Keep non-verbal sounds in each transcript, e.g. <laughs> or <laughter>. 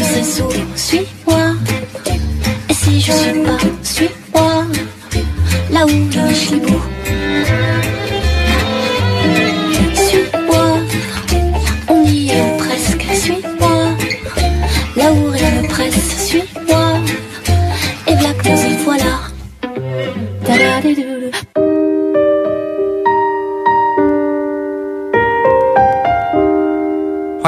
Je sais sourire, suis-moi. Et si je suis pas, suis-moi, là où je me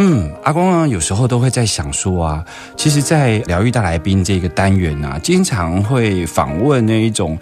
嗯，阿光呢，有时候都会在想说啊，其实，在疗愈大来宾这个单元啊，经常会访问那一种，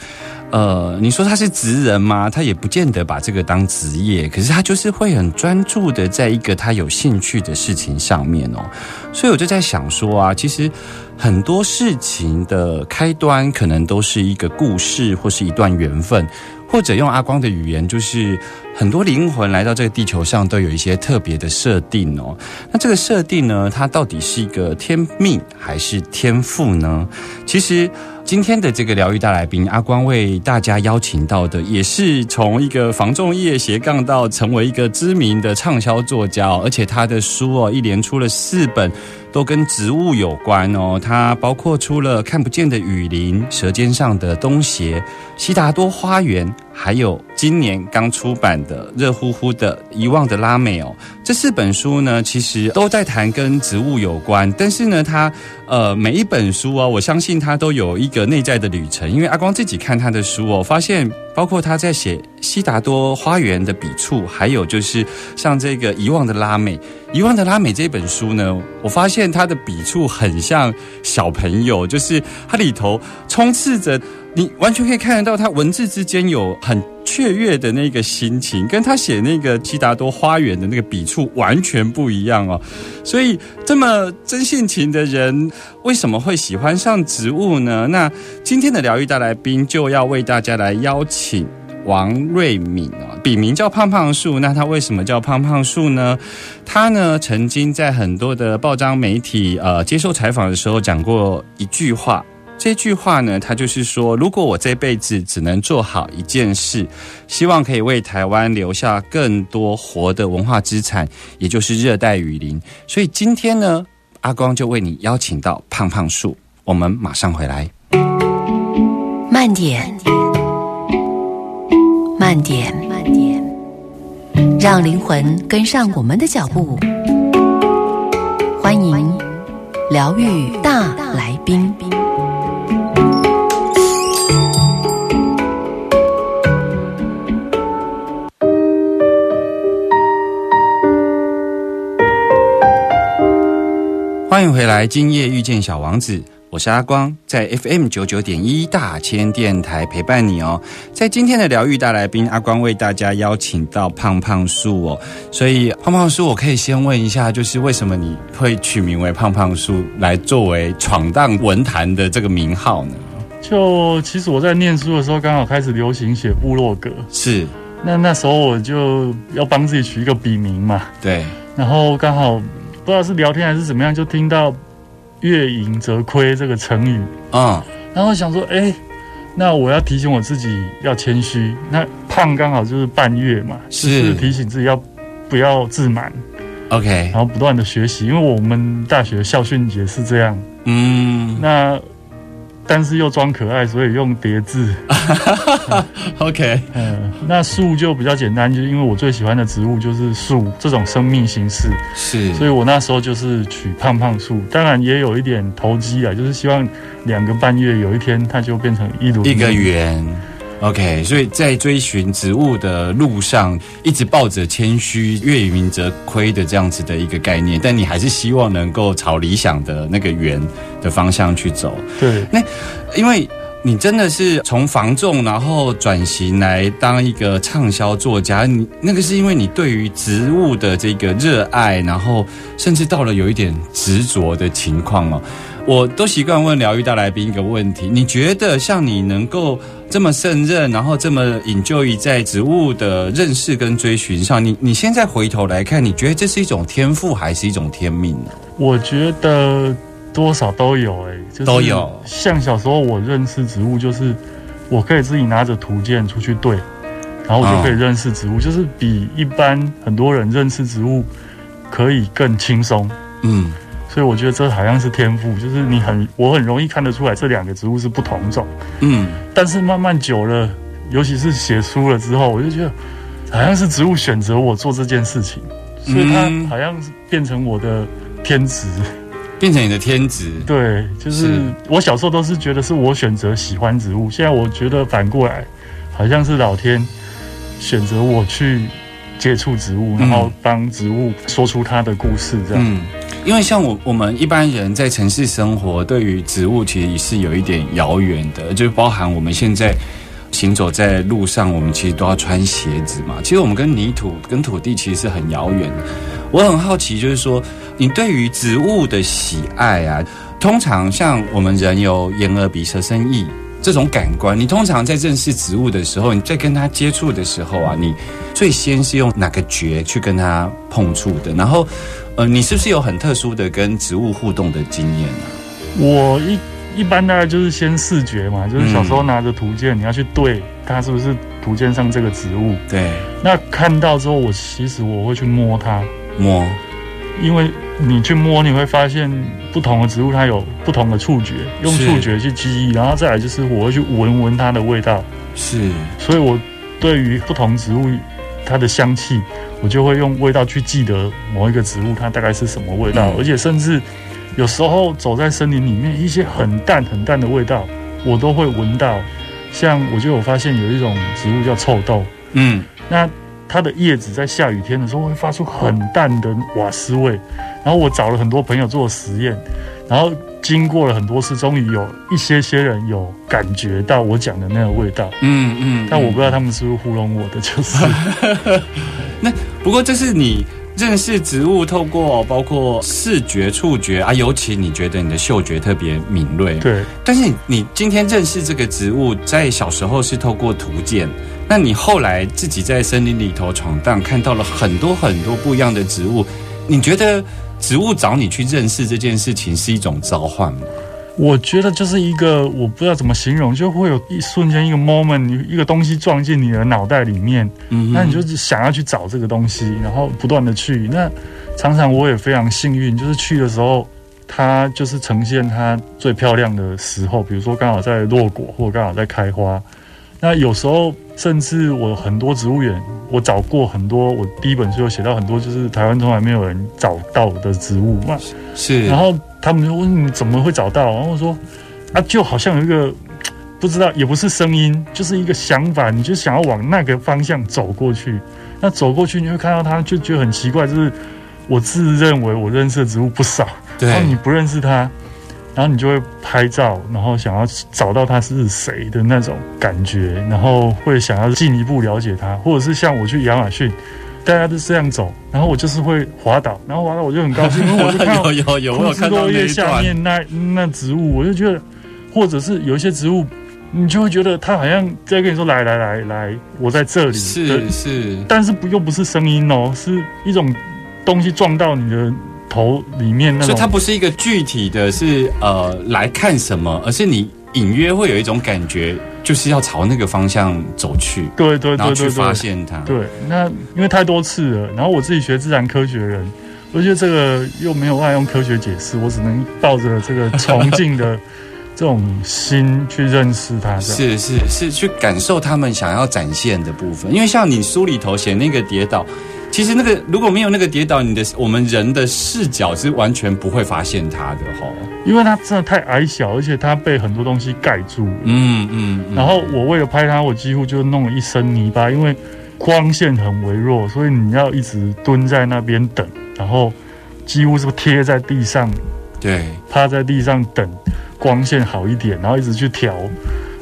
呃，你说他是职人吗？他也不见得把这个当职业，可是他就是会很专注的在一个他有兴趣的事情上面哦。所以我就在想说啊，其实很多事情的开端，可能都是一个故事或是一段缘分。或者用阿光的语言，就是很多灵魂来到这个地球上都有一些特别的设定哦。那这个设定呢，它到底是一个天命还是天赋呢？其实今天的这个疗愈大来宾，阿光为大家邀请到的，也是从一个防重业斜杠到成为一个知名的畅销作家哦，而且他的书哦，一连出了四本。都跟植物有关哦，他包括出了《看不见的雨林》《舌尖上的东邪》《悉达多花园》，还有今年刚出版的热乎乎的《遗忘的拉美》哦。这四本书呢，其实都在谈跟植物有关，但是呢，它呃每一本书啊，我相信它都有一个内在的旅程。因为阿光自己看他的书哦，发现包括他在写《悉达多花园》的笔触，还有就是像这个《遗忘的拉美》。《遗忘的拉美》这本书呢，我发现他的笔触很像小朋友，就是它里头充斥着你完全可以看得到，他文字之间有很雀跃的那个心情，跟他写那个《悉达多花园》的那个笔触完全不一样哦。所以这么真性情的人，为什么会喜欢上植物呢？那今天的疗愈大来宾就要为大家来邀请。王瑞敏啊，笔名叫胖胖树。那他为什么叫胖胖树呢？他呢曾经在很多的报章媒体呃接受采访的时候讲过一句话。这句话呢，他就是说，如果我这辈子只能做好一件事，希望可以为台湾留下更多活的文化资产，也就是热带雨林。所以今天呢，阿光就为你邀请到胖胖树。我们马上回来。慢点，慢点，慢点，让灵魂跟上我们的脚步。欢迎疗愈大来宾。欢迎回来，今夜遇见小王子，我是阿光，在 FM 九九点一大千电台陪伴你哦。在今天的疗愈大来宾，阿光为大家邀请到胖胖树哦。所以胖胖树，我可以先问一下，就是为什么你会取名为胖胖树，来作为闯荡文坛的这个名号呢？就其实我在念书的时候，刚好开始流行写部落格，是，那那时候我就要帮自己取一个笔名嘛，对，然后刚好不知道是聊天还是怎么样，就听到“月盈则亏”这个成语，嗯，然后想说，哎，那我要提醒我自己要谦虚。那胖刚好就是半月嘛，是就是提醒自己要不要自满，OK，然后不断的学习。因为我们大学校训也是这样，嗯那但是又装可爱，所以用叠字。<laughs> OK，嗯，那树就比较简单，就是因为我最喜欢的植物就是树这种生命形式，是，所以我那时候就是取胖胖树。当然也有一点投机啊，就是希望两个半月有一天它就变成一朵一个圆。OK，所以在追寻植物的路上，一直抱着谦虚、月盈则亏的这样子的一个概念，但你还是希望能够朝理想的那个圆的的方向去走。对，那因为你真的是从防重，然后转型来当一个畅销作家，你那个是因为你对于植物的这个热爱，然后甚至到了有一点执着的情况哦。我都习惯问疗愈大来宾一个问题：你觉得像你能够这么胜任，然后这么 enjoy 在植物的认识跟追寻上，你你现在回头来看，你觉得这是一种天赋还是一种天命呢？我觉得多少都有哎、就是都有像小时候我认识植物，就是我可以自己拿着图鉴出去对，然后我就可以认识植物，就是比一般很多人认识植物可以更轻松。嗯，所以我觉得这好像是天赋，就是你很我很容易看得出来这两个植物是不同种，嗯，但是慢慢久了，尤其是写书了之后，我就觉得好像是植物选择我做这件事情，所以它嗯好像是变成我的天职。变成你的天职。对，就是是我小时候都是觉得是我选择喜欢植物，现在我觉得反过来，好像是老天选择我去接触植物，然后帮植物说出它的故事，这样。嗯，因为像我我们一般人在城市生活，对于植物其实是有一点遥远的，就包含我们现在行走在路上，我们其实都要穿鞋子嘛。其实我们跟泥土、跟土地其实是很遥远的。我很好奇，就是说你对于植物的喜爱啊，通常像我们人有眼、耳、鼻、舌、身、意。这种感官，你通常在认识植物的时候，你在跟它接触的时候啊，你最先是用哪个觉去跟它碰触的？然后，呃，你是不是有很特殊的跟植物互动的经验啊？我一一般大概就是先视觉嘛，就是小时候拿着图鉴，你要去对它是不是图鉴上这个植物。对，那看到之后，我其实我会去摸它，摸，因为你去摸，你会发现不同的植物它有不同的触觉，用触觉去记忆，然后再来就是我会去闻闻它的味道，是，所以我对于不同植物它的香气，我就会用味道去记得某一个植物它大概是什么味道，嗯。而且甚至有时候走在森林里面，一些很淡很淡的味道，我都会闻到。像我就有发现有一种植物叫臭豆，嗯，那它的叶子在下雨天的时候会发出很淡的瓦斯味，然后我找了很多朋友做实验，然后经过了很多次，终于有一些些人有感觉到我讲的那个味道，嗯嗯，但我不知道他们是不是糊弄我的，就是那不过这是你认识植物，透过包括视觉、触觉啊，尤其你觉得你的嗅觉特别敏锐。。对但是你你今天认识这个植物，在小时候是透过图鉴，那你后来自己在森林里头闯荡，看到了很多很多不一样的植物，你觉得植物找你去认识这件事情是一种召唤吗？我觉得就是一个我不知道怎么形容，就会有一瞬间一个 moment，一个东西撞进你的脑袋里面，嗯那你就是想要去找这个东西，然后不断的去。那常常我也非常幸运，就是去的时候，它就是呈现它最漂亮的时候，比如说刚好在落果，或刚好在开花。那有时候甚至我很多植物园，我找过很多，我第一本书有写到很多，就是台湾从来没有人找到的植物。嘛是，然后他们就问你怎么会找到，然后我说啊，就好像有一个不知道，也不是声音，就是一个想法，你就想要往那个方向走过去。那走过去，你会看到它，就觉得很奇怪，就是我自认为我认识的植物不少，然后你不认识它，然后你就会拍照，然后想要找到他是谁的那种感觉，然后会想要进一步了解他，或者是像我去亚马逊。大家都这样走，然后我就是会滑倒，然后滑倒我就很高兴，因为我就看到有 <laughs> 有有，我看到那落叶下。面那那植物，我就觉得，或者是有一些植物，你就会觉得它好像在跟你说来来来来，我在这里，是是，但是不又不是声音哦，是一种东西撞到你的头里面那种。所以它不是一个具体的是呃来看什么，而是你隐约会有一种感觉，就是要朝那个方向走去，对对然后去发现它。对。那因为太多次了，然后我自己学自然科学的人，我觉得这个又没有办法用科学解释，我只能抱着这个崇敬的 <laughs> 这种心去认识它。是是是，去感受他们想要展现的部分。因为像你书里头写那个跌倒，其实那个如果没有那个跌倒，你的我们人的视角是完全不会发现它的哈。因为它真的太矮小，而且它被很多东西盖住了。嗯嗯，嗯然后我为了拍它，我几乎就弄了一身泥巴，因为光线很微弱，所以你要一直蹲在那边等，然后几乎是贴在地上，对，趴在地上等光线好一点，然后一直去调，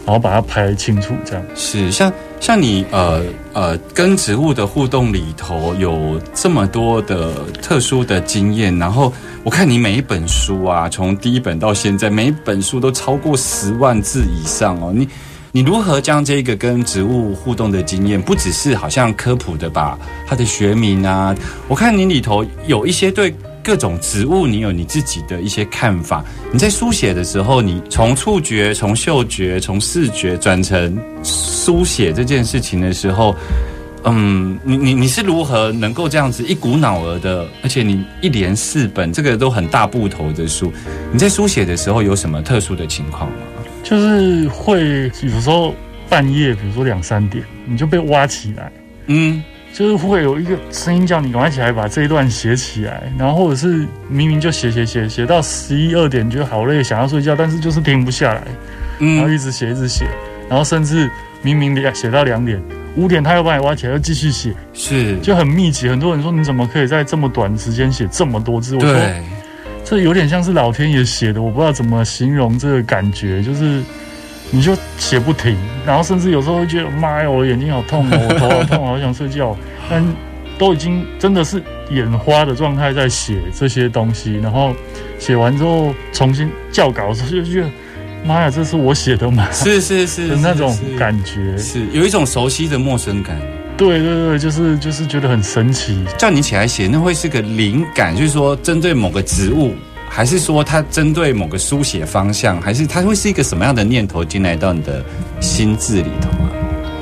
然后把它拍清楚，这样。是像像你呃呃跟植物的互动里头有这么多的特殊的经验，然后我看你每一本书啊，从第一本到现在，每一本书都超过十万字以上哦。你你如何将这个跟植物互动的经验，不只是好像科普的吧它的学名啊，我看你里头有一些对。各种植物，你有你自己的一些看法。你在书写的时候，你从触觉、从嗅觉、从视觉转成书写这件事情的时候，嗯，你你你是如何能够这样子一股脑儿的？而且你一连四本，这个都很大部头的书，你在书写的时候有什么特殊的情况吗？就是会有时候半夜，比如说两三点，你就被挖起来，嗯，就是会有一个声音叫你赶快起来把这一段写起来，然后或者是明明就写写写写到十一二点，觉得好累，想要睡觉，但是就是停不下来，然后嗯一直写一直写，然后甚至明明两写到两点，五点他又把你挖起来，又继续写，是，就很密集。很多人说你怎么可以在这么短的时间写这么多字？我说，这有点像是老天爷写的，我不知道怎么形容这个感觉，就是你就写不停，然后甚至有时候会觉得妈呀，我眼睛好痛哦，我头好痛，好想睡觉，但 <laughs> 都已经真的是眼花的状态在写这些东西，然后写完之后重新校稿的时候就觉得妈呀，这是我写的吗？是是是 <laughs> 的那种是感觉，是有一种熟悉的陌生感。对对对，就是就是觉得很神奇，叫你起来写，那会是个灵感，就是说针对某个植物，还是说它针对某个书写方向，还是它会是一个什么样的念头进来到你的心智里头啊？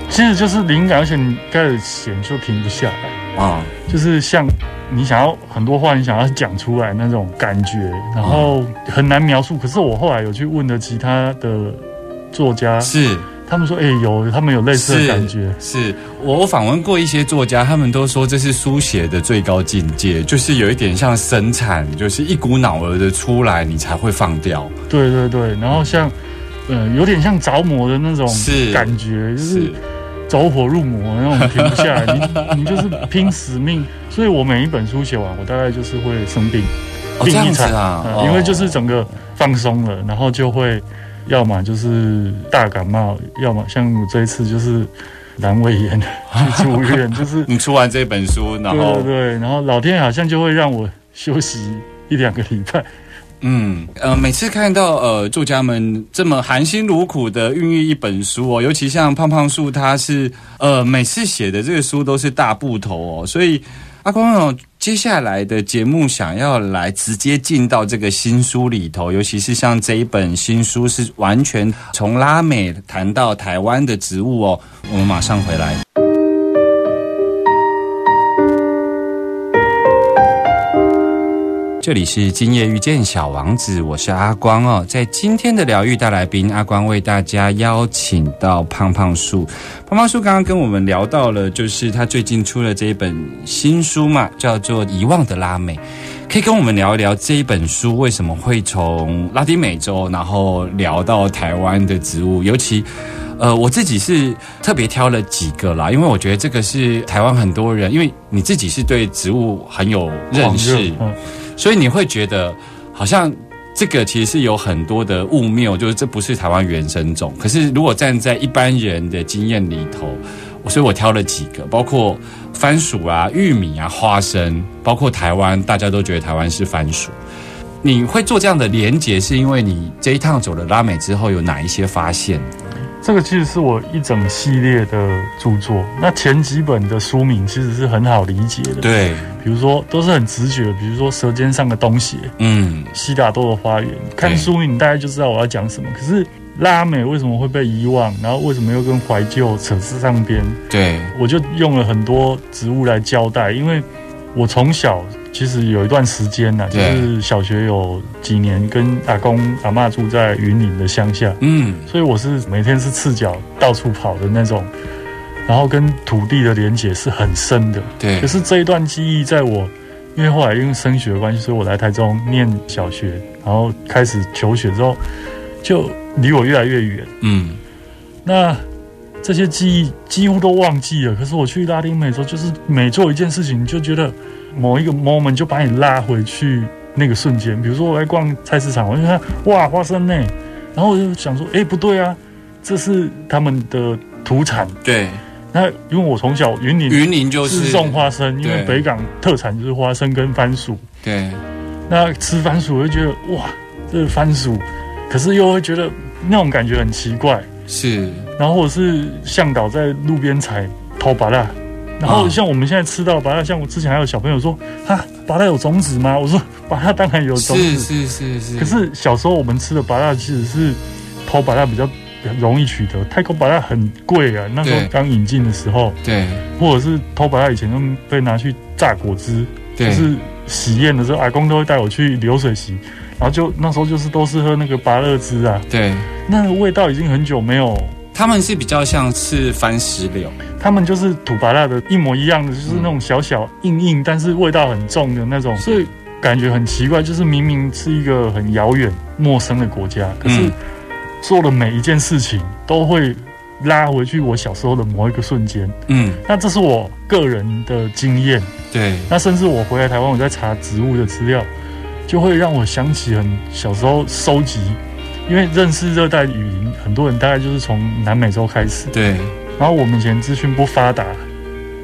其实就是灵感，而且你开始写你就停不下来。啊、就是像你想要很多话，你想要讲出来那种感觉，然后很难描述。可是我后来有去问了其他的作家，是他们说，哎、有他们有类似的感觉。是，我我访问过一些作家，他们都说这是书写的最高境界，就是有一点像生产，就是一股脑儿的出来，你才会放掉。对对对，然后像，呃，有点像着魔的那种是感觉，就是走火入魔那种停不下来，<laughs> 你你就是拼死命。所以我每一本书写完，我大概就是会生病，病一场啊，嗯哦因为就是整个放松了，然后就会要么就是大感冒，要么像我这一次就是阑尾炎去住院，<laughs> 就是你出完这本书，然对后对对，然后老天好像就会让我休息一两个礼拜。嗯，呃，每次看到呃作家们这么含辛茹苦的孕育一本书哦，尤其像胖胖树，他是呃每次写的这个书都是大部头哦，所以阿光哦，接下来的节目想要来直接进到这个新书里头，尤其是像这一本新书是完全从拉美谈到台湾的植物哦，我们马上回来。这里是今夜遇见小王子，我是阿光哦。在今天的疗愈大来宾，阿光为大家邀请到胖胖树。胖胖树刚刚跟我们聊到了，就是他最近出了这一本新书嘛，叫做《遗忘的拉美》。可以跟我们聊一聊这一本书为什么会从拉丁美洲，然后聊到台湾的植物，尤其。呃，我自己是特别挑了几个啦，因为我觉得这个是台湾很多人，因为你自己是对植物很有认识，<laughs> 所以你会觉得好像这个其实是有很多的误谬，就是这不是台湾原生种。可是如果站在一般人的经验里头，所以我挑了几个，包括番薯啊、玉米啊、花生，包括台湾，大家都觉得台湾是番薯。你会做这样的连结，是因为你这一趟走了拉美之后有哪一些发现？这个其实是我一整系列的著作。那前几本的书名其实是很好理解的，，对，比如说都是很直觉，比如说《舌尖上的东西》《嗯，西达多的花园》，看书名你大概就知道我要讲什么。可是拉美为什么会被遗忘？然后为什么又跟怀旧扯上边？对，我就用了很多植物来交代，因为我从小其实有一段时间呢、就是小学有几年跟阿公阿嬷住在云林的乡下，嗯，所以我是每天是赤脚到处跑的那种，然后跟土地的连结是很深的。对可，是这一段记忆，在我因为后来因为升学的关系，所以我来台中念小学，然后开始求学之后，就离我越来越远。嗯，那这些记忆几乎都忘记了。可是我去拉丁美洲，就是每做一件事情，就觉得某一个 moment 就把你拉回去那个瞬间。比如说我在逛菜市场，我就看哇花生呢，然后我就想说，哎，不对啊，这是他们的土产。对，那因为我从小云林云林就是是种花生，因为北港特产就是花生跟番薯。对，那吃番薯我就觉得哇，这是番薯，可是又会觉得那种感觉很奇怪。是然后我是向导在路边采偷芭辣，然后啊。像我们现在吃到芭辣，像我之前还有小朋友说哈，芭辣有种子吗？我说芭辣当然有种子，是是是，可是小时候我们吃的芭辣其实是偷芭辣比较容易取得，泰国芭辣很贵啊，那时候对。刚引进的时候，对。或者是偷芭辣以前都被拿去榨果汁，就是喜宴的时候，阿公都会带我去流水席，然后就那时候就是都是喝那个芭乐汁啊，对，那个味道已经很久没有他们是比较像是番石榴，他们就是土巴辣的一模一样的，就是那种小小硬硬，但是味道很重的那种，所以感觉很奇怪。就是明明是一个很遥远、陌生的国家，可是嗯做的每一件事情都会拉回去我小时候的某一个瞬间。嗯，那这是我个人的经验。对，那甚至我回来台湾，我在查植物的资料，就会让我想起很小时候收集，因为认识热带雨林，很多人大概就是从南美洲开始。对，然后我们以前资讯不发达，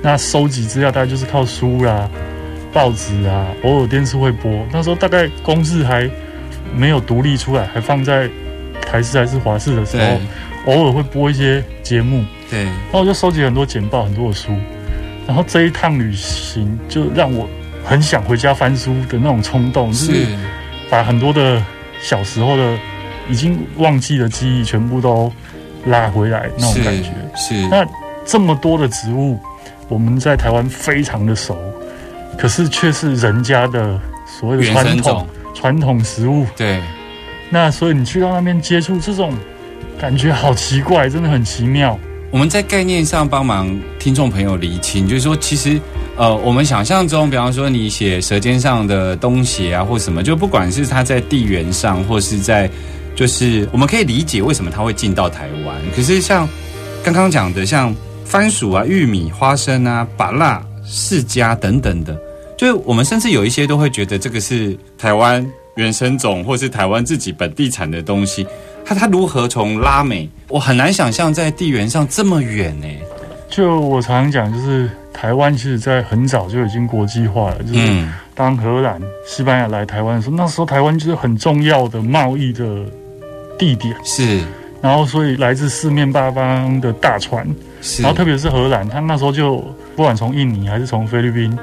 那收集资料大概就是靠书啦、报纸啊，偶尔电视会播。那时候大概公视还没有独立出来，还放在台视还是华视的时候，，偶尔会播一些节目。对，然后我就收集很多简报、很多的书。然后这一趟旅行就让我很想回家翻书的那种冲动，就是是，把很多的小时候的已经忘记的记忆全部都拉回来那种感觉。是，那这么多的植物，我们在台湾非常的熟，可是却是人家的所谓的原传统，传统食物。对，那所以你去到那边接触这种感觉，好奇怪，真的很奇妙。我们在概念上帮忙听众朋友厘清，就是说，其实呃，我们想象中，比方说你写《舌尖上的东西》啊，或什么，就不管是它在地缘上，或是在，就是我们可以理解为什么它会进到台湾。可是像刚刚讲的，像番薯啊、玉米、花生啊、芭辣、释迦等等的，就是我们甚至有一些都会觉得这个是台湾原生种，或是台湾自己本地产的东西。它它如何从拉美？我很难想象在地缘上这么远呢。就我常常讲，就是台湾其实在很早就已经国际化了。就是嗯，当荷兰、西班牙来台湾的时候，那时候台湾就是很重要的贸易的地点。是然后，所以来自四面八方的大船，是，然后特别是荷兰，他那时候就不管从印尼还是从菲律宾，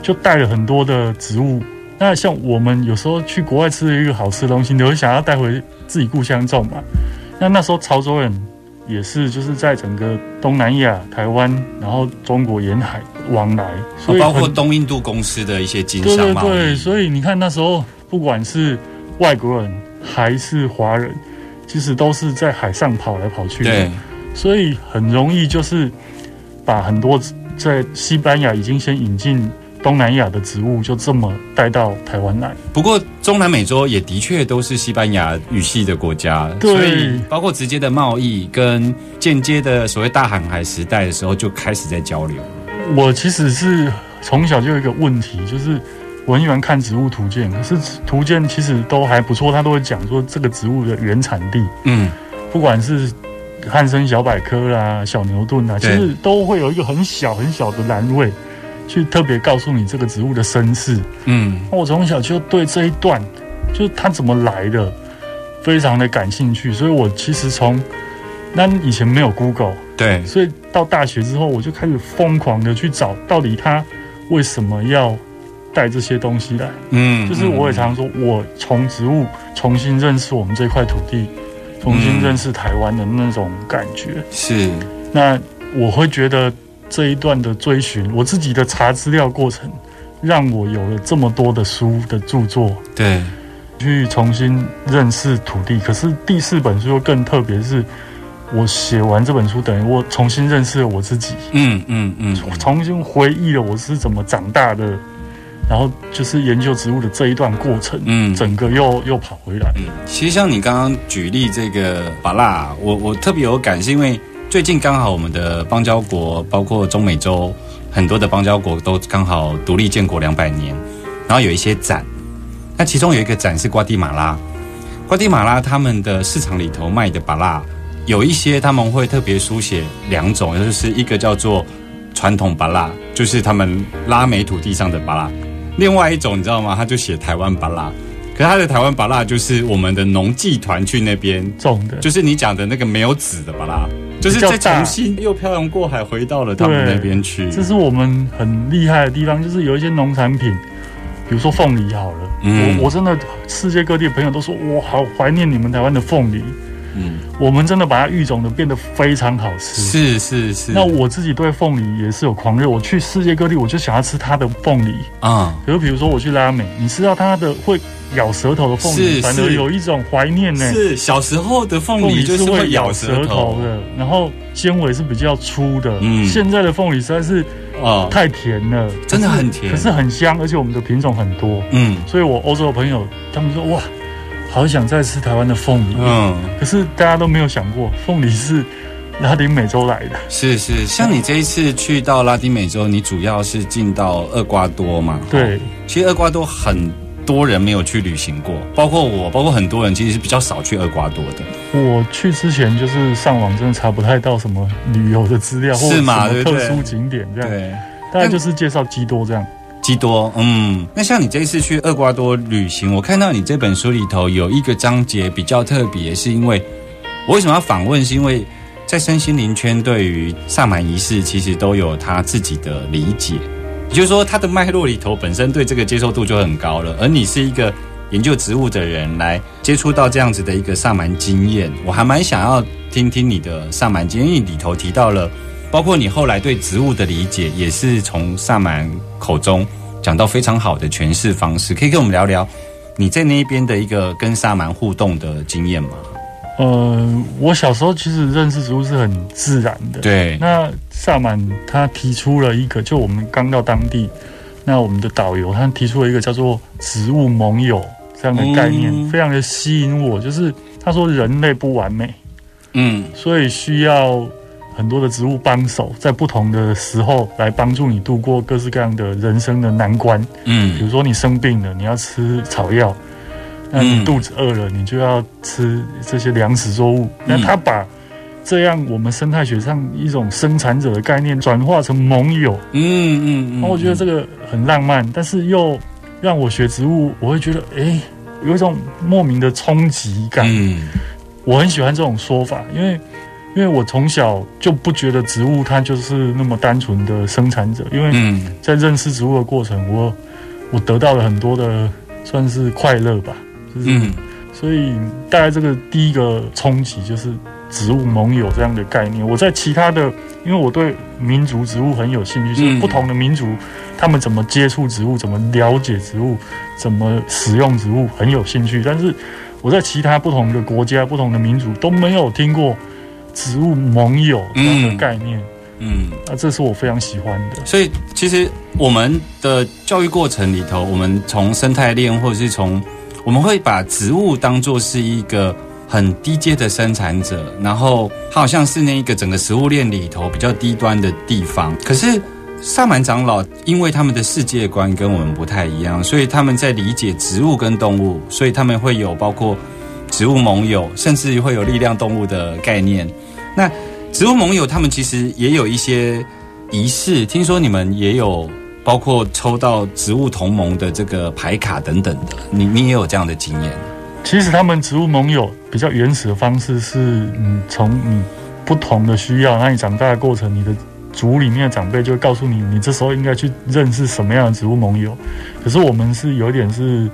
就带了很多的植物。那像我们有时候去国外吃了一个好吃的东西，你会想要带回自己故乡种嘛？那那时候潮州人也是，就是在整个东南亚、台湾，然后中国沿海往来，所以哦包括东印度公司的一些经对商贸对对，易，所以你看那时候不管是外国人还是华人，其实都是在海上跑来跑去的。对所以很容易就是把很多在西班牙已经先引进东南亚的植物，就这么带到台湾来。不过中南美洲也的确都是西班牙语系的国家，对所以包括直接的贸易跟间接的所谓大航海时代的时候就开始在交流。我其实是从小就有一个问题，就是我很喜欢看植物图鉴，可是图鉴其实都还不错，它都会讲说这个植物的原产地，嗯，不管是汉生小百科啦、小牛顿啦，其对实都会有一个很小很小的栏位，去特别告诉你这个植物的身世。嗯，我从小就对这一段，就是它怎么来的，非常的感兴趣。所以我其实从那以前没有 Google，对，所以到大学之后，我就开始疯狂的去找到底它为什么要带这些东西来。嗯，就是我也常说，我从植物重新认识我们这块土地，重新认识台湾的那种感觉。是那我会觉得这一段的追寻，我自己的查资料过程，让我有了这么多的书的著作，对，去重新认识土地。可是第四本书又更特别，是我写完这本书，等于我重新认识了我自己，嗯嗯嗯，重新回忆了我是怎么长大的，然后就是研究植物的这一段过程，嗯整个又又跑回来。嗯，其实像你刚刚举例这个巴拉，我我特别有感，是因为最近刚好我们的邦交国，包括中美洲很多的邦交国都刚好独立建国两百年，然后有一些展。那其中有一个展是瓜地马拉，瓜地马拉他们的市场里头卖的巴拉，有一些他们会特别书写两种，就是一个叫做传统巴拉，就是他们拉美土地上的巴拉；另外一种你知道吗？他就写台湾巴拉。可是他的台湾巴拉就是我们的农技团去那边种的，就是你讲的那个没有籽的巴拉，就是再重新又漂洋过海回到了他们那边去。这是我们很厉害的地方，就是有一些农产品，比如说凤梨好了，嗯我我真的世界各地的朋友都说，我好怀念你们台湾的凤梨。嗯，我们真的把它育种的变得非常好吃。是是是。那我自己对凤梨也是有狂热，我去世界各地，我就想要吃它的凤梨。啊、比如比如说我去拉美，你吃到它的会咬舌头的凤梨，反而有一种怀念呢。是小时候的凤凤梨梨就是是会会咬咬舌舌头头的，然后纤维是比较粗的。嗯现在的凤梨实在是哦，太甜了，真的很甜可是很香，而且我们的品种很多，嗯所以我欧洲的朋友他们说哇，好想再吃台湾的凤梨。嗯，可是大家都没有想过，凤梨是拉丁美洲来的。是是，像你这一次去到拉丁美洲，你主要是进到厄瓜多嘛？对，其实厄瓜多很多人没有去旅行过，包括我，包括很多人其实是比较少去厄瓜多的。我去之前就是上网真的查不太到什么旅游的资料，或者是嘛什么对不对特殊景点这样，对，大概就是介绍基多这样。基多，嗯，那像你这次去厄瓜多旅行，我看到你这本书里头有一个章节比较特别，是因为我为什么要访问？是因为在身心灵圈对于萨满仪式其实都有他自己的理解，也就是说，他的脉络里头本身对这个接受度就很高了。而你是一个研究植物的人，来接触到这样子的一个萨满经验，我还蛮想要听听你的萨满经验，里头提到了。包括你后来对植物的理解，也是从萨满口中讲到非常好的诠释方式，可以跟我们聊聊你在那边的一个跟萨满互动的经验吗？呃，我小时候其实认识植物是很自然的。对，那萨满他提出了一个，就我们刚到当地，那我们的导游他提出了一个叫做植物盟友这样的概念，嗯非常的吸引我。就是他说人类不完美，嗯所以需要很多的植物帮手，在不同的时候来帮助你度过各式各样的人生的难关。嗯比嗯如说你生病了，你要吃草药；那你嗯肚子饿了，你就要吃这些粮食作物。那他把这样我们生态学上一种生产者的概念转化成盟友，嗯嗯然后我觉得这个很浪漫，但是又让我学植物，我会觉得诶，有一种莫名的冲击感。嗯我很喜欢这种说法，因为因为我从小就不觉得植物它就是那么单纯的生产者，因为嗯在认识植物的过程，我我得到了很多的算是快乐吧，就是、嗯所以大概这个第一个冲击就是植物盟友这样的概念。我在其他的，因为我对民族植物很有兴趣，就是嗯不同的民族他们怎么接触植物，怎么了解植物，怎么使用植物很有兴趣。但是我在其他不同的国家、不同的民族都没有听过植物盟友这样的概念，嗯。啊，这是我非常喜欢的。所以其实我们的教育过程里头，我们从生态链或者是从我们会把植物当做是一个很低阶的生产者，然后它好像是那一个整个食物链里头比较低端的地方。可是萨满长老因为他们的世界观跟我们不太一样，所以他们在理解植物跟动物，所以他们会有包括植物盟友，甚至会有力量动物的概念。那植物盟友他们其实也有一些仪式，听说你们也有包括抽到植物同盟的这个牌卡等等的，你你也有这样的经验？其实他们植物盟友比较原始的方式是，嗯，从你不同的需要，那你长大的过程，你的族里面的长辈就会告诉你，你这时候应该去认识什么样的植物盟友。可是我们是有点是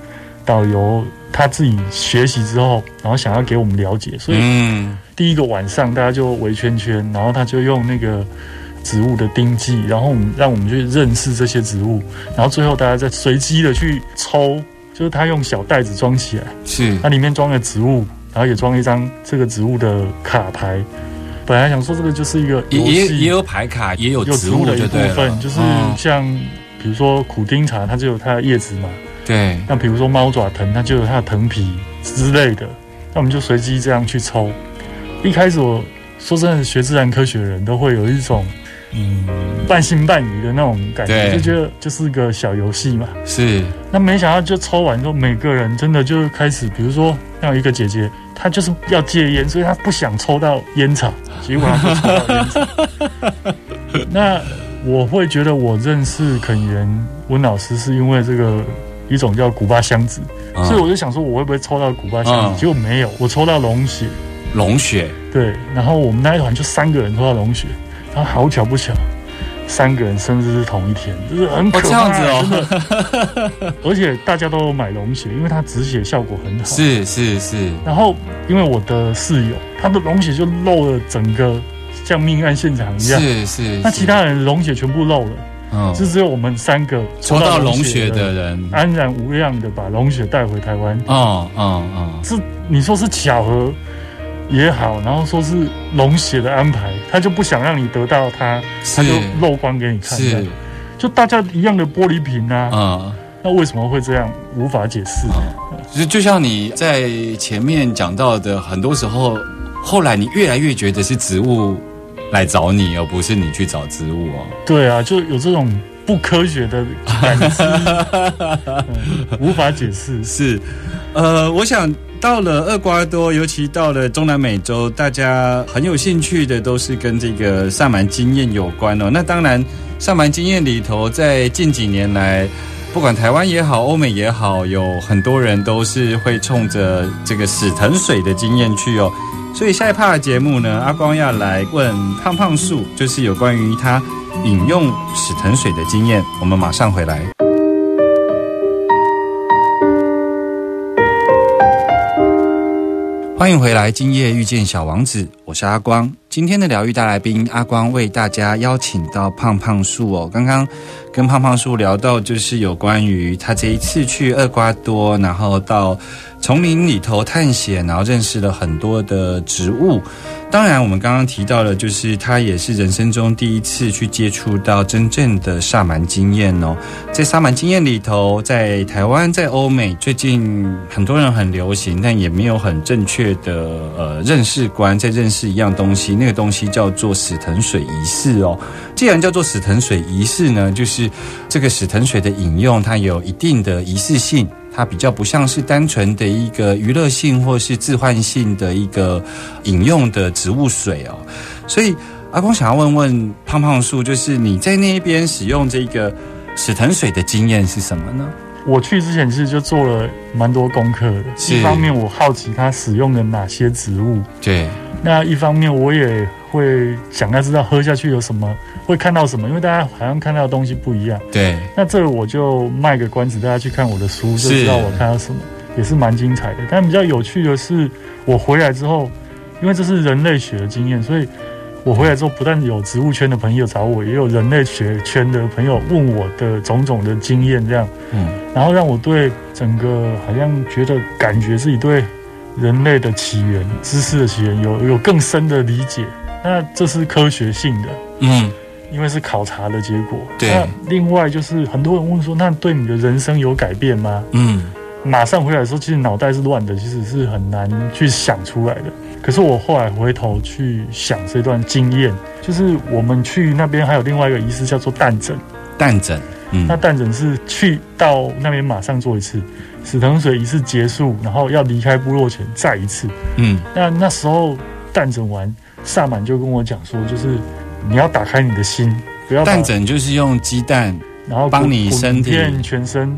导游他自己学习之后，然后想要给我们了解，所以嗯。第一个晚上大家就围圈圈，然后他就用那个植物的丁记，然后我们让我们去认识这些植物，然后最后大家再随机的去抽，就是他用小袋子装起来。是。它里面装了植物，然后也装了一张这个植物的卡牌。本来想说这个就是一个也游戏，也也有牌卡，也有有植物的一部分，就是嗯。像比如说苦丁茶，它就有它的叶子嘛；对，那比如说猫爪藤，它就有它的藤皮之类的。那我们就随机这样去抽。一开始我说真的，学自然科学的人都会有一种嗯半信半疑的那种感觉，就觉得就是个小游戏嘛。是那没想到就抽完之后，每个人真的就开始，比如说像有一个姐姐，她就是要戒烟，所以她不想抽到烟草，<laughs> 结果她就抽到烟草。<laughs> 那我会觉得我认识肯源温老师是因为这个一种叫古巴箱子，啊所以我就想说我会不会抽到古巴香嗯。子，结果没有，我抽到龙血。龙血。对，然后我们那一团就三个人抽到龙血，然后好巧不巧，三个人生日是同一天，就是很可怕，样子真的。哦，而且大家都有买龙血，因为它止血效果很好。。是是是，然后因为我的室友，他的龙血就漏了整个像命案现场一样。是是，那其他人龙血全部漏了，嗯就只有我们三个抽到龙血血的人，安然无恙的把龙血带回台湾。哦哦哦，是你说是巧合也好，然后说是龙血的安排，他就不想让你得到它，他就漏光给你看。是，就大家一样的玻璃瓶啊，嗯。那为什么会这样？无法解释。就就像你在前面讲到的，很多时候，后来你越来越觉得是植物来找你，而不是你去找植物哦。对啊，就有这种不科学的感知，嗯 <laughs> 无法解释。是，呃，我想到了厄瓜多，尤其到了中南美洲，大家很有兴趣的都是跟这个萨满经验有关哦。那当然，萨满经验里头，在近几年来。不管台湾也好，欧美也好，有很多人都是会冲着这个死藤水的经验去哦。所以下一趴的节目呢，阿光要来问胖胖树，就是有关于他饮用死藤水的经验。我们马上回来。欢迎回来，今夜遇见小王子，我是阿光。今天的疗愈大来宾阿光为大家邀请到胖胖树哦。刚刚跟胖胖树聊到，就是有关于他这一次去厄瓜多，然后到丛林里头探险，然后认识了很多的植物。当然，我们刚刚提到了，就是他也是人生中第一次去接触到真正的萨满经验哦。在萨满经验里头，在台湾、在欧美，最近很多人很流行，但也没有很正确的呃认识观，在认识一样东西，那个东西叫做死藤水仪式哦。既然叫做死藤水仪式呢，就是这个死藤水的饮用，它有一定的仪式性。它比较不像是单纯的一个娱乐性或是置换性的一个饮用的植物水哦，所以阿公想要问问胖胖树，就是你在那边使用这个死藤水的经验是什么呢？我去之前其实就做了蛮多功课的。是一方面我好奇它使用的哪些植物，对，那一方面我也会想要知道喝下去有什么，会看到什么，因为大家好像看到的东西不一样。对，那这个我就卖个关子，大家去看我的书就知道我看到什么，也是蛮精彩的。但比较有趣的是，我回来之后，因为这是人类学的经验，所以我回来之后，不但有植物圈的朋友找我，也有人类学圈的朋友问我的种种的经验，这样，嗯，然后让我对整个好像觉得感觉自己对人类的起源、知识的起源有有更深的理解。那这是科学性的，嗯，因为是考察的结果。对那另外就是很多人问说，那对你的人生有改变吗？嗯，马上回来的时候，其实脑袋是乱的，其实是很难去想出来的。可是我后来回头去想这段经验，就是我们去那边还有另外一个仪式叫做蛋枕。蛋枕，那嗯，蛋枕是去到那边马上做一次，死藤水一次结束，然后要离开部落前再一次。嗯，那那时候蛋枕完，萨满就跟我讲说，就是你要打开你的心，不要把蛋枕就是用鸡蛋，然后帮你身体。全身，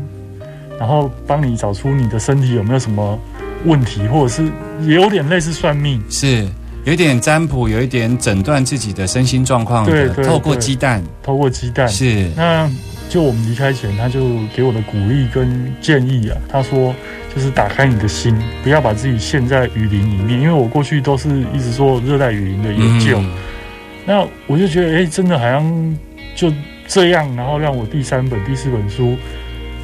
然后帮你找出你的身体有没有什么问题，或者是也有点类似算命。是有一点占卜，有一点诊断自己的身心状况的，透过鸡蛋，透过鸡蛋，是，那就我们离开前，他就给我的鼓励跟建议啊，他说就是打开你的心，不要把自己陷在雨林里面，因为我过去都是一直做热带雨林的研究，嗯那我就觉得哎、真的好像就这样，然后让我第三本、第四本书。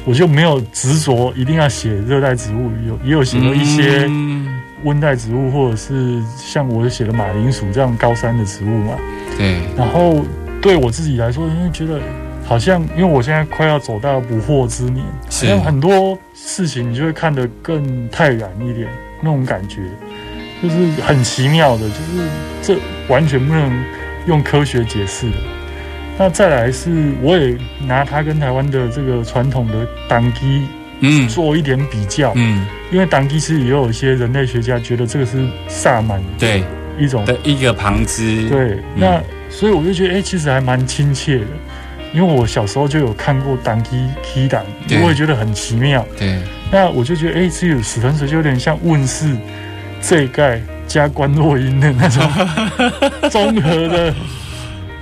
我就没有执着一定要写热带植物，有也有写了一些嗯温带植物，或者是像我写的马铃薯这样高山的植物嘛。对，然后对我自己来说，因为觉得好像，因为我现在快要走到不惑之年，好是像很多事情你就会看得更泰然一点，那种感觉。就是很奇妙的，就是这完全不能用科学解释的。那再来是，我也拿它跟台湾的这个传统的党机嗯。做一点比较，嗯，因为当地其实也有一些人类学家觉得这个是萨满对。一种。的一个旁支，对，那所以我就觉得，哎、其实还蛮亲切的，因为我小时候就有看过单机 key 档，我也觉得很奇妙。对，那我就觉得，哎、这个死藤水就有点像问世这一盖加关洛音的那种 <laughs> 综合的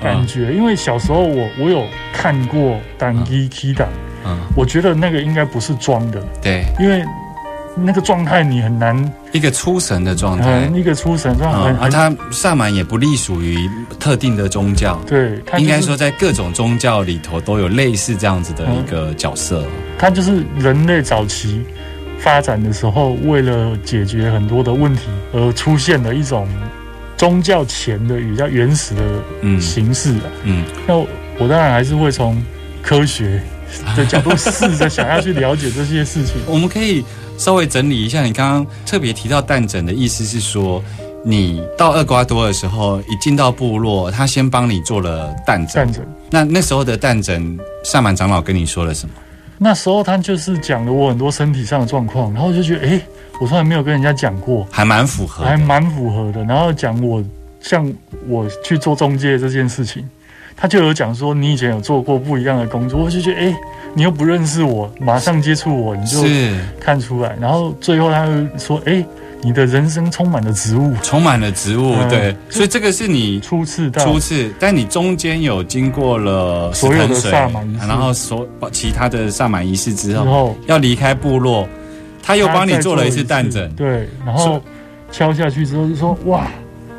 感觉。因为小时候我我有看过单机 key 档，嗯，我觉得那个应该不是装的，对，因为那个状态你很难，一个出神的状态。一个出神状态啊，很。它萨满也不隶属于特定的宗教，对，它就是应该说在各种宗教里头都有类似这样子的一个角色。他就是人类早期发展的时候，为了解决很多的问题而出现的一种宗教前的比较原始的嗯形式啊。嗯，那我我当然还是会从科学的角度试着想要去了解这些事情。<laughs> 我们可以稍微整理一下，你刚刚特别提到蛋诊的意思是说，你到厄瓜多的时候，一进到部落，他先帮你做了蛋诊。蛋诊那那时候的蛋诊，萨满长老跟你说了什么？那时候他就是讲了我很多身体上的状况，然后就觉得，哎、我从来没有跟人家讲过，还蛮符合，还蛮符合的。然后讲我像我去做中介这件事情，他就有讲说你以前有做过不一样的工作，我就觉得哎、诶你又不认识我，马上接触我，你就是。看出来。然后最后他又说，哎、你的人生充满了植物，充满了植物，嗯。对，所以这个是你初次到。初次，但你中间有经过了所有的萨满仪式。然后所其他的萨满仪式之之后，要离开部落，他又帮你做了一次次蛋枕，对，然后敲下去之后就说哇，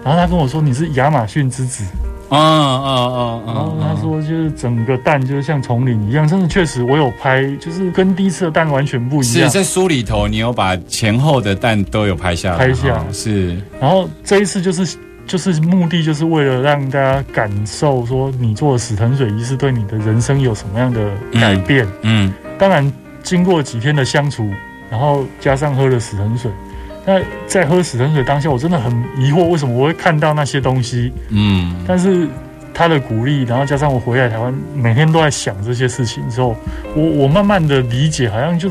然后他跟我说你是亚马逊之子，嗯嗯嗯然后嗯，他说就是整个蛋就是像丛林一样，真的确实我有拍，就是跟第一次的蛋完全不一样。是在书里头，你有把前后的蛋都有拍下来，拍下哦是，然后这一次就是就是目的就是为了让大家感受说你做死藤水仪式对你的人生有什么样的改变。嗯当然，经过几天的相处，然后加上喝了死藤水，那在喝死藤水当下，我真的很疑惑为什么我会看到那些东西。嗯，但是他的鼓励，然后加上我回来台湾，每天都在想这些事情之后，我我慢慢的理解，好像就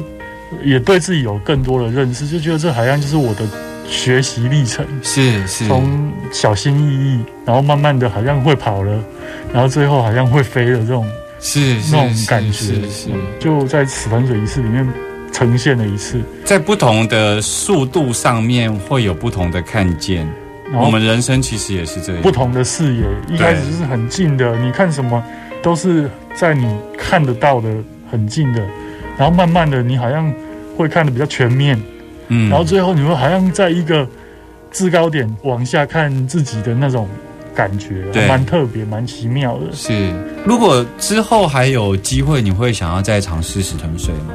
也对自己有更多的认识，就觉得这好像就是我的学习历程。是是，从小心翼翼，然后慢慢的好像会跑了，然后最后好像会飞了这种是是那种感觉，是就在死藤水仪式里面呈现了一次。在不同的速度上面会有不同的看见。我们人生其实也是这样，不同的视野，一开始就是很近的，你看什么都是在你看得到的很近的，然后慢慢的你好像会看的比较全面，嗯然后最后你会好像在一个制高点往下看自己的那种感觉，蛮特别，蛮奇妙的。是。如果之后还有机会，你会想要再尝试死藤水吗？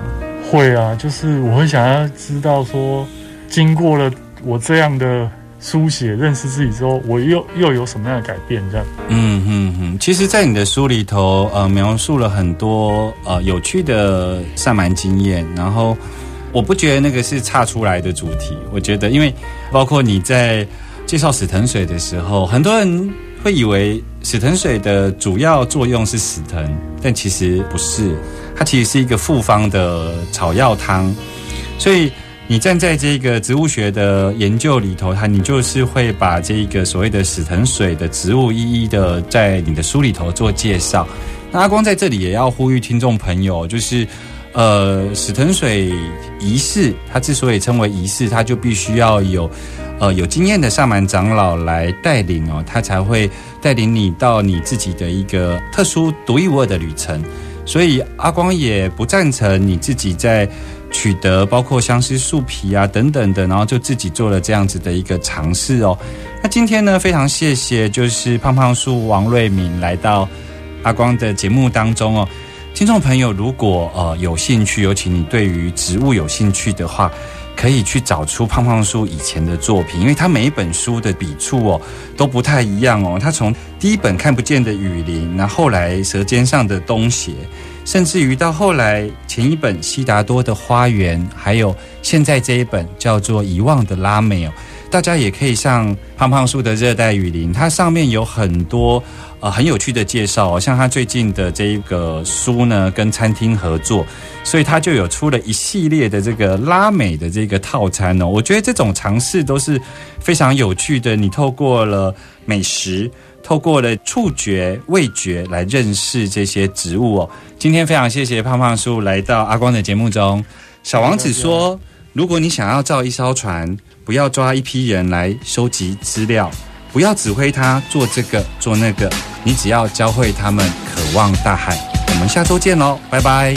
会啊，就是我会想要知道说，经过了我这样的书写，认识自己之后，我又又有什么样的改变？这样，嗯嗯嗯，其实，在你的书里头，呃，描述了很多呃有趣的上蛮经验，然后我不觉得那个是差出来的主题，我觉得，因为包括你在介绍死藤水的时候，很多人会以为死藤水的主要作用是死藤，但其实不是，它其实是一个复方的草药汤，所以。你站在这个植物学的研究里头，它你就是会把这个所谓的死藤水的植物一一的在你的书里头做介绍。那阿光在这里也要呼吁听众朋友，就是呃，史藤水仪式，它之所以称为仪式，它就必须要有呃有经验的上满长老来带领哦，他才会带领你到你自己的一个特殊独一无二的旅程。所以阿光也不赞成你自己在取得包括相思树皮啊等等的，然后就自己做了这样子的一个尝试哦。那今天呢，非常谢谢就是胖胖树王瑞敏来到阿光的节目当中哦。听众朋友，如果呃有兴趣，尤其你对于植物有兴趣的话，可以去找出胖胖叔以前的作品，因为他每一本书的笔触哦都不太一样哦。他从第一本看不见的雨林，那后来舌尖上的东邪，甚至于到后来前一本悉达多的花园，还有现在这一本叫做遗忘的拉美哦，大家也可以像胖胖树的热带雨林，它上面有很多呃很有趣的介绍、哦，像他最近的这一个书呢，跟餐厅合作，所以他就有出了一系列的这个拉美的这个套餐哦。我觉得这种尝试都是非常有趣的，你透过了美食。透过了触觉、味觉来认识这些植物哦。今天非常谢谢胖胖叔来到阿光的节目中。小王子说：“如果你想要造一艘船，不要抓一批人来收集资料，不要指挥他做这个做那个，你只要教会他们渴望大海。”我们下周见喽，拜拜。